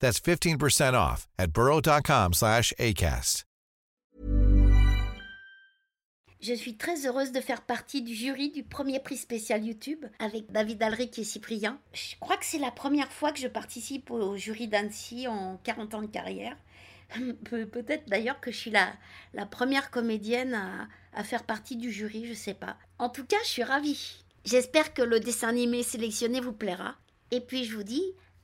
That's 15% off at ACAST. Je suis très heureuse de faire partie du jury du premier prix spécial YouTube avec David Alric et Cyprien. Je crois que c'est la première fois que je participe au jury d'Annecy en 40 ans de carrière. Pe- Peut-être d'ailleurs que je suis la, première comédienne à, faire partie du jury, je sais pas. En tout cas, je suis ravie. J'espère que le dessin animé sélectionné vous plaira. Et puis je vous dis